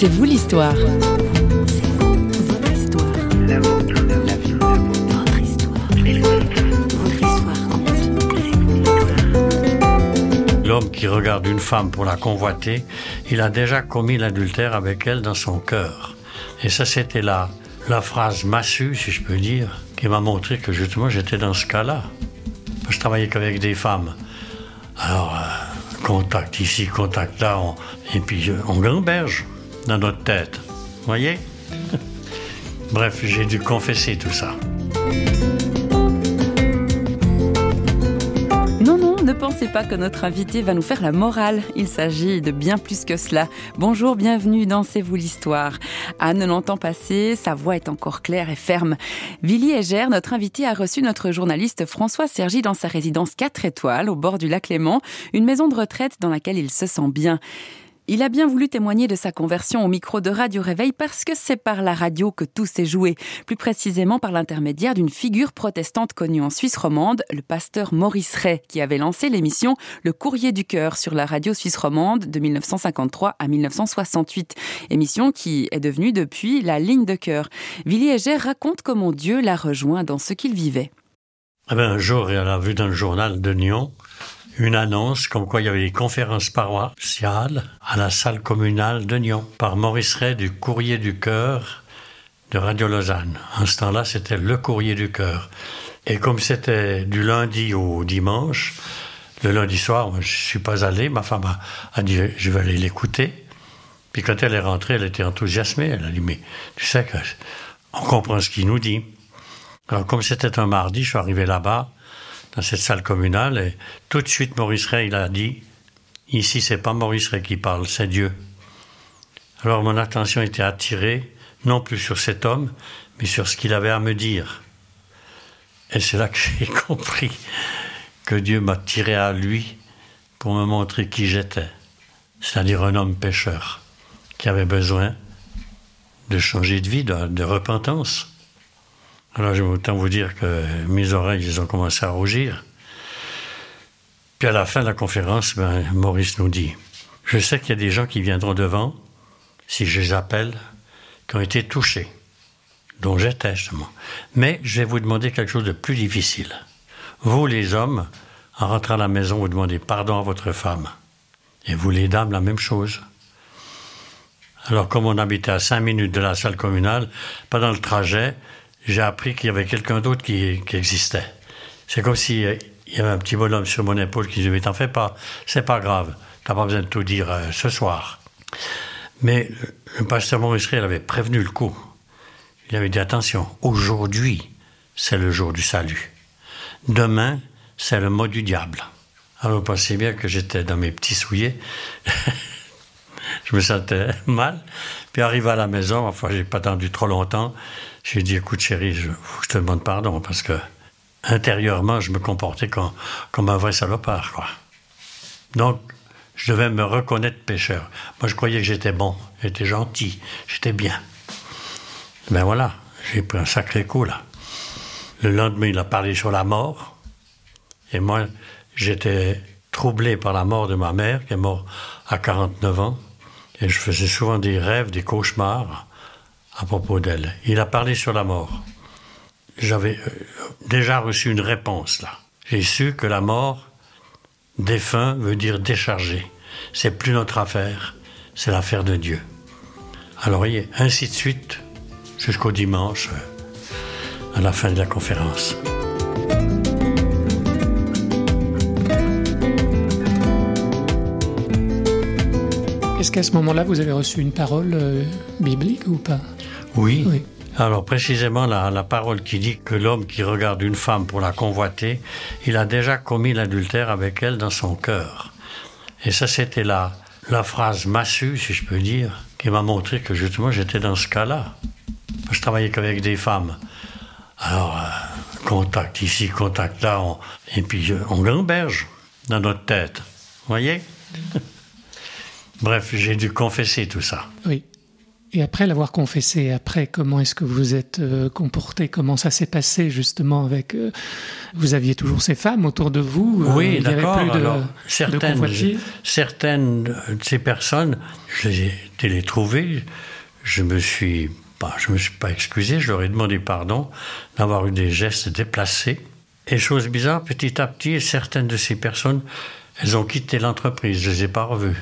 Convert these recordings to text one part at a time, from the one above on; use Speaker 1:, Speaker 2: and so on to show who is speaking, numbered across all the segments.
Speaker 1: C'est vous l'histoire.
Speaker 2: L'homme qui regarde une femme pour la convoiter, il a déjà commis l'adultère avec elle dans son cœur. Et ça, c'était la, la phrase massue, si je peux dire, qui m'a montré que justement j'étais dans ce cas-là. Je travaillais qu'avec des femmes. Alors, euh, contact ici, contact là, et puis euh, on gamberge dans notre tête. Voyez? Bref, j'ai dû confesser tout ça.
Speaker 1: Non, non, ne pensez pas que notre invité va nous faire la morale. Il s'agit de bien plus que cela. Bonjour, bienvenue dans C'est vous l'histoire. À 90 ans passés, sa voix est encore claire et ferme. Villy Egère, notre invité, a reçu notre journaliste François Sergi dans sa résidence 4 étoiles au bord du lac Léman, une maison de retraite dans laquelle il se sent bien. Il a bien voulu témoigner de sa conversion au micro de Radio Réveil parce que c'est par la radio que tout s'est joué, plus précisément par l'intermédiaire d'une figure protestante connue en Suisse romande, le pasteur Maurice Ray, qui avait lancé l'émission Le Courrier du Cœur sur la radio suisse romande de 1953 à 1968, émission qui est devenue depuis la ligne de cœur. Villiers raconte comment Dieu l'a rejoint dans ce qu'il vivait.
Speaker 2: Eh un jour, il a vu dans le journal de Nyon une annonce comme quoi il y avait des conférences paroissiales à la salle communale de Nyon par Maurice Ray du Courrier du Cœur de Radio Lausanne. En ce temps-là, c'était le Courrier du Cœur. Et comme c'était du lundi au dimanche, le lundi soir, je suis pas allé. Ma femme a, dit je vais aller l'écouter. Puis quand elle est rentrée, elle était enthousiasmée. Elle a dit mais tu sais que on comprend ce qu'il nous dit. Alors comme c'était un mardi, je suis arrivé là-bas dans cette salle communale. Et tout de suite, Maurice Ray, il a dit Ici, c'est pas Maurice Ray qui parle, c'est Dieu. Alors mon attention était attirée, non plus sur cet homme, mais sur ce qu'il avait à me dire. Et c'est là que j'ai compris que Dieu m'a tiré à lui pour me montrer qui j'étais, c'est-à-dire un homme pécheur qui avait besoin de changer de vie, de repentance. Alors, je vais autant vous dire que mes oreilles, ils ont commencé à rougir. Puis à la fin de la conférence, ben, Maurice nous dit Je sais qu'il y a des gens qui viendront devant, si je les appelle, qui ont été touchés, dont j'étais justement. Mais je vais vous demander quelque chose de plus difficile. Vous, les hommes, en rentrant à la maison, vous demandez pardon à votre femme. Et vous, les dames, la même chose. Alors, comme on habitait à cinq minutes de la salle communale, pendant le trajet, j'ai appris qu'il y avait quelqu'un d'autre qui, existait. C'est comme s'il euh, y avait un petit bonhomme sur mon épaule qui disait, mais t'en fais pas, c'est pas grave, t'as pas besoin de tout dire euh, ce soir. Mais le pasteur Maurice avait prévenu le coup. Il avait dit, attention, aujourd'hui, c'est le jour du salut. Demain, c'est le mot du diable. Alors, pensez bien que j'étais dans mes petits souliers. je me sentais mal. Puis, arrivé à la maison, enfin, j'ai pas attendu trop longtemps. J'ai dit, écoute chérie, je, je, te demande pardon parce que intérieurement, je me comportais comme, comme un vrai salopard. Quoi. Donc, je devais me reconnaître pécheur. Moi, je croyais que j'étais bon, j'étais gentil, j'étais bien. Ben voilà, j'ai pris un sacré coup là. Le lendemain, il a parlé sur la mort. Et moi, j'étais troublé par la mort de ma mère, qui est morte à 49 ans. Et je faisais souvent des rêves, des cauchemars à propos d'elle. Il a parlé sur la mort. J'avais euh, déjà reçu une réponse là. J'ai su que la mort, défunt, veut dire déchargé. C'est plus notre affaire, c'est l'affaire de Dieu. Alors, ainsi de suite, jusqu'au dimanche, euh, à la fin de la conférence.
Speaker 3: Est-ce qu'à ce, moment-là, vous avez reçu une parole euh, biblique ou pas?
Speaker 2: Oui. Alors précisément la, parole qui dit que l'homme qui regarde une femme pour la convoiter, il a déjà commis l'adultère avec elle dans son cœur. Et ça c'était la, la phrase massue, si je peux dire, qui m'a montré que justement j'étais dans ce cas-là. Je travaillais qu'avec des femmes. Alors, euh, contact ici, contact là, et puis euh, on gamberge dans notre tête. Vous voyez? Bref, j'ai dû confesser tout ça.
Speaker 3: Oui. Et après l'avoir confessé, après, comment est-ce que vous êtes euh, comporté? Comment ça s'est passé justement avec... Euh, vous aviez toujours ces femmes autour de vous
Speaker 2: euh, Oui, d'accord. certaines, certaines de ces personnes, été les trouver. Je me suis je me suis pas excusé. Je leur ai demandé pardon d'avoir eu des gestes déplacés. Et chose bizarre, petit à petit, certaines de ces personnes, elles ont quitté l'entreprise. Je les ai pas revues.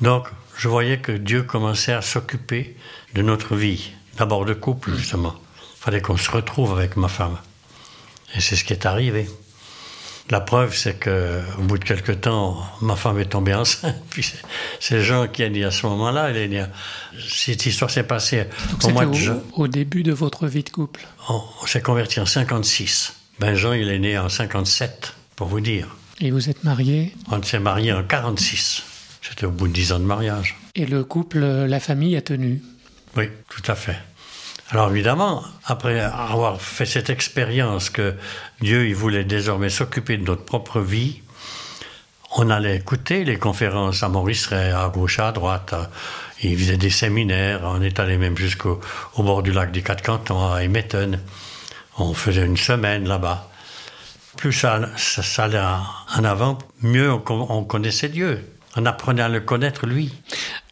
Speaker 2: Donc, je voyais que Dieu commençait à s'occuper de notre vie, d'abord de couple justement. Il fallait qu'on se retrouve avec ma femme. Et c'est ce qui est arrivé. La preuve, c'est que au bout de quelque temps, ma femme est tombée enceinte. Puis c'est Jean qui a dit à ce moment-là, il a dit, cette histoire s'est passée
Speaker 3: au mois de juin. Au début de votre vie de couple.
Speaker 2: On, on s'est converti en 56. Ben Jean, il est né en 57, pour vous dire.
Speaker 3: Et vous êtes marié?
Speaker 2: On s'est marié en 46. C'était au bout de dix ans de mariage.
Speaker 3: Et le couple, la famille a tenu
Speaker 2: Oui, tout à fait. Alors évidemment, après avoir fait cette expérience que Dieu il voulait désormais s'occuper de notre propre vie, on allait écouter les conférences à Maurice Ray, à gauche, à droite. Il faisait des séminaires. On est allé même jusqu'au bord du lac des Quatre Cantons, à Emeton. On faisait une semaine là-bas. Plus ça, ça, allait en avant, mieux on connaissait Dieu en apprenant à le connaître lui.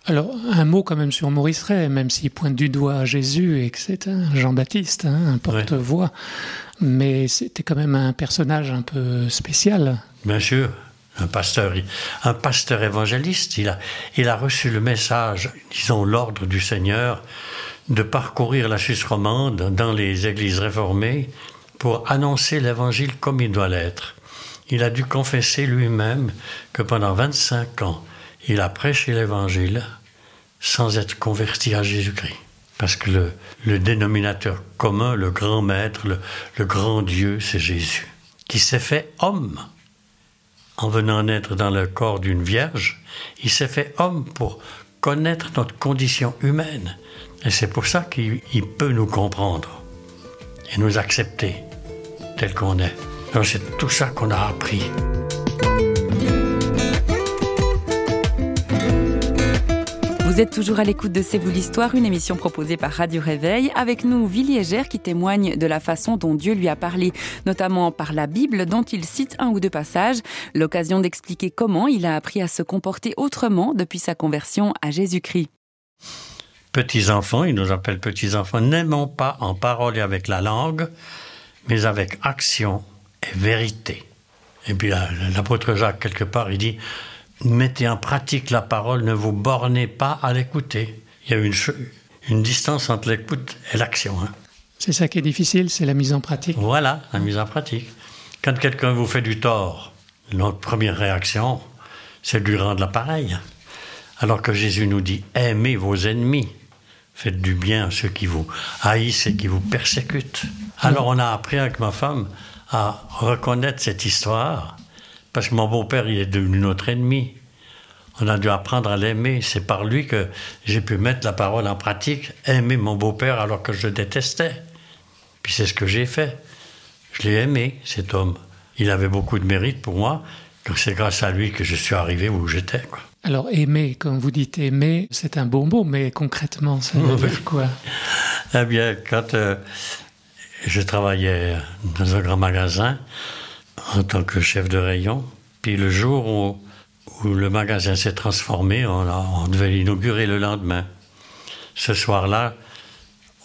Speaker 3: Alors, un mot quand même sur Maurice Ray, même s'il pointe du doigt à Jésus et que c'est un Jean-Baptiste, hein, un porte-voix, mais c'était quand même un personnage un peu spécial.
Speaker 2: Bien sûr, un pasteur, un pasteur évangéliste. Il a, il a reçu le message, disons l'ordre du Seigneur, de parcourir la Suisse romande dans les églises réformées pour annoncer l'évangile comme il doit l'être il a dû confesser lui-même que pendant 25 ans, il a prêché l'Évangile sans être converti à Jésus-Christ. Parce que le, dénominateur commun, le grand maître, le, le grand Dieu, c'est Jésus, qui s'est fait homme. En venant naître dans le corps d'une vierge, il s'est fait homme pour connaître notre condition humaine. Et c'est pour ça qu'il peut nous comprendre et nous accepter tel qu'on est. C'est tout ça qu'on a appris.
Speaker 1: Vous êtes toujours à l'écoute de C'est vous l'histoire, une émission proposée par Radio Réveil. Avec nous, Villiers qui témoigne de la façon dont Dieu lui a parlé, notamment par la Bible, dont il cite un ou deux passages. L'occasion d'expliquer comment il a appris à se comporter autrement depuis sa conversion à Jésus-Christ.
Speaker 2: Petits enfants, il nous appelle petits enfants, n'aimons pas en parole et avec la langue, mais avec action vérité. Et puis l'apôtre Jacques, quelque part, il dit, mettez en pratique la parole, ne vous bornez pas à l'écouter. Il y a une, une distance entre l'écoute et l'action. Hein.
Speaker 3: C'est ça qui est difficile, c'est la mise en pratique.
Speaker 2: Voilà, la mise en pratique. Quand quelqu'un vous fait du tort, notre première réaction, c'est de lui rendre l'appareil. Alors que Jésus nous dit, aimez vos ennemis, faites du bien à ceux qui vous haïssent et qui vous persécutent. Alors on a appris avec ma femme à reconnaître cette histoire, parce que mon beau-père, il est devenu notre ennemi. On a dû apprendre à l'aimer. C'est par lui que j'ai pu mettre la parole en pratique, aimer mon beau-père alors que je le détestais. Puis c'est ce que j'ai fait. Je l'ai aimé, cet homme. Il avait beaucoup de mérite pour moi. C'est grâce à lui que je suis arrivé où j'étais.
Speaker 3: Alors aimer, comme vous dites aimer, c'est un bon mot, mais concrètement, ça veut dire quoi?
Speaker 2: Eh bien, quand euh, je travaillais dans un grand magasin en tant que chef de rayon. Puis le jour où, le magasin s'est transformé, on, devait l'inaugurer le lendemain. Ce soir-là,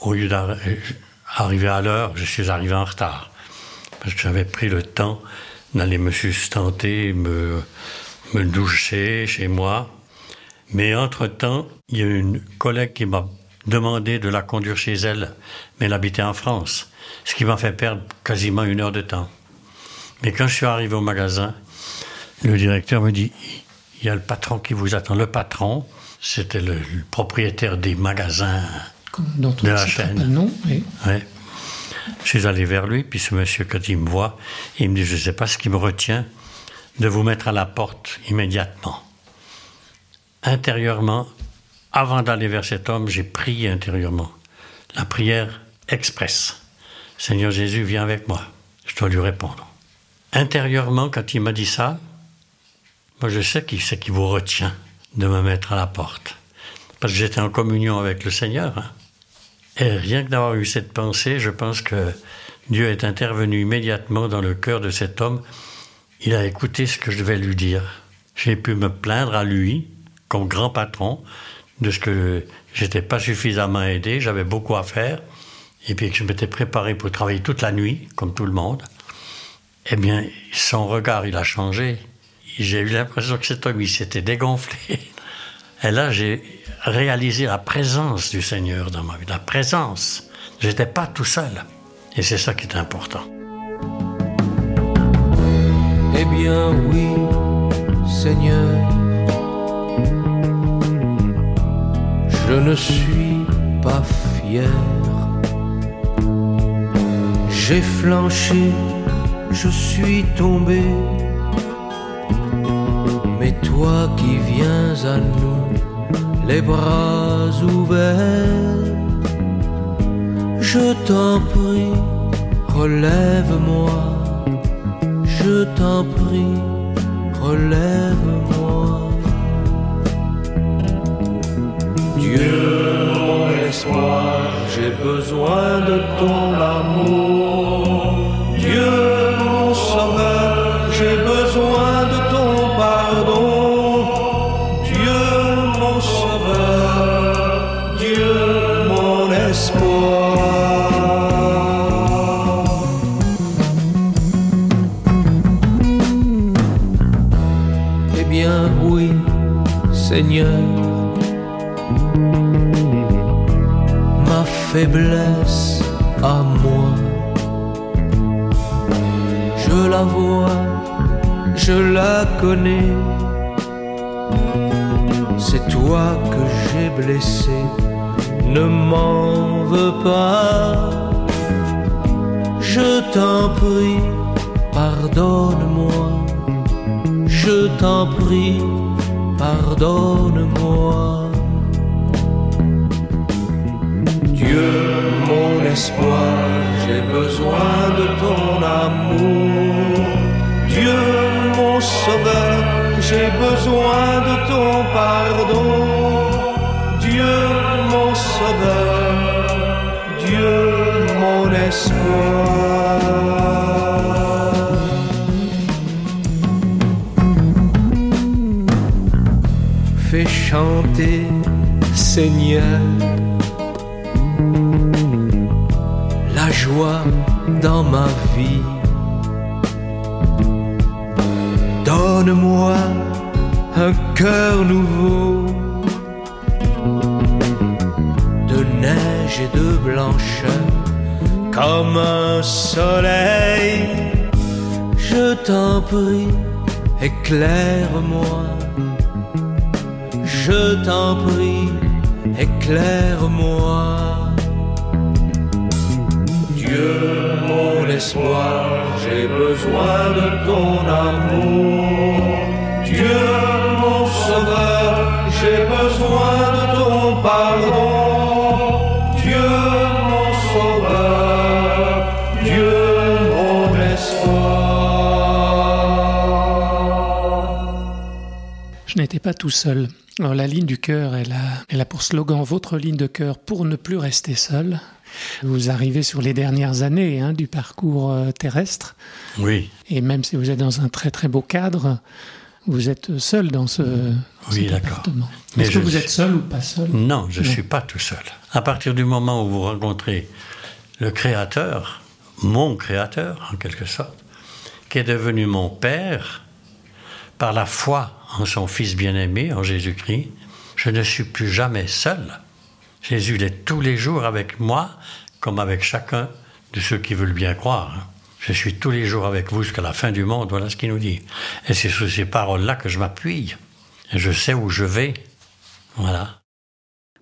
Speaker 2: au lieu d'arriver à l'heure, je suis arrivé en retard. Parce que j'avais pris le temps d'aller me sustenter, me, me doucher chez moi. Mais entre-temps, il y a une collègue qui m'a demandé de la conduire chez elle, mais elle habitait en France ce qui m'a fait perdre quasiment une heure de temps. Mais quand je suis arrivé au magasin, le directeur me dit il y a le patron qui vous attend. Le patron, c'était le, propriétaire des magasins de la chaîne.
Speaker 3: Oui.
Speaker 2: Je suis allé vers lui, puis ce monsieur, quand il me voit, il me dit Je ne sais pas ce qui me retient de vous mettre à la porte immédiatement. Intérieurement, avant d'aller vers cet homme, j'ai prié intérieurement. La prière express. Seigneur Jésus, viens avec moi. Je dois lui répondre. Intérieurement, quand il m'a dit ça, moi je sais qui c'est qui vous retient de me mettre à la porte. parce que j'étais en communion avec le Seigneur. Hein. Et rien que d'avoir eu cette pensée, je pense que Dieu est intervenu immédiatement dans le cœur de cet homme. Il a écouté ce que je devais lui dire. J'ai pu me plaindre à lui, comme grand patron, de ce que j'étais pas suffisamment aidé, j'avais beaucoup à faire, et puis que je m'étais préparé pour travailler toute la nuit, comme tout le monde. Eh bien, son regard, il a changé. J'ai eu l'impression que cet homme, il s'était dégonflé. Et là, j'ai réalisé la présence du Seigneur dans ma vie, la présence. J'étais pas tout seul. Et c'est ça qui est important.
Speaker 4: Eh bien oui, Seigneur, je ne suis pas fier. J'ai flanché, je suis tombé. Mais toi qui viens à nous les bras ouverts. Je t'en prie, relève-moi. Je t'en prie, relève-moi. Dieu, mon espoir, j'ai besoin de ton amour. Seigneur, ma faiblesse à moi. Je la vois, je la connais. C'est toi que j'ai blessé, ne m'en veux pas. Je t'en prie, pardonne-moi. Je t'en prie pardonne-moi. Dieu, mon espoir, j'ai besoin de ton amour. Dieu, mon sauveur, j'ai besoin de ton pardon. Espoir. chanter, Seigneur, la joie dans ma vie. Donne-moi un cœur nouveau, de neige et de blancheur, comme un soleil. Je t'en prie, éclaire-moi je t'en prie, éclaire-moi. Dieu, mon espoir, j'ai besoin de ton amour.
Speaker 3: Pas tout seul. Alors la ligne du cœur, elle a, elle a pour slogan votre ligne de cœur pour ne plus rester seul. Vous arrivez sur les dernières années hein, du parcours euh, terrestre.
Speaker 2: Oui.
Speaker 3: Et même si vous êtes dans un très très beau cadre, vous êtes seul dans ce
Speaker 2: oui, d'accord.
Speaker 3: Est-ce que vous êtes seul ou pas seul?
Speaker 2: Non, je ne suis pas tout seul. À partir du moment où vous rencontrez le Créateur, mon Créateur en quelque sorte, qui est devenu mon Père, par la foi en son Fils bien-aimé, en Jésus-Christ, je ne suis plus jamais seul. Jésus est tous les jours avec moi, comme avec chacun de ceux qui veulent bien croire. Je suis tous les jours avec vous jusqu'à la fin du monde, voilà ce qu'il nous dit. Et c'est sur ces paroles-là que je m'appuie. Je sais où je vais. Voilà.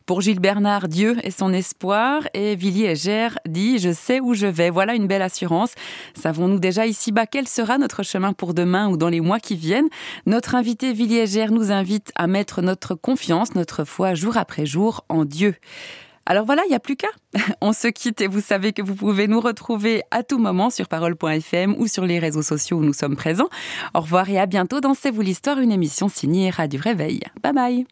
Speaker 1: Pour Gilles Bernard, Dieu est son espoir et Villiers Gère dit Je sais où je vais. Voilà une belle assurance. Savons-nous déjà ici-bas quel sera notre chemin pour demain ou dans les mois qui viennent? Notre invité Villiers Gère nous invite à mettre notre confiance, notre foi jour après jour en Dieu. Alors voilà, il n'y a plus qu'à. On se quitte et vous savez que vous pouvez nous retrouver à tout moment sur parole.fm ou sur les réseaux sociaux où nous sommes présents. Au revoir et à bientôt dans C'est vous l'histoire, une émission signée Radio Réveil. Bye bye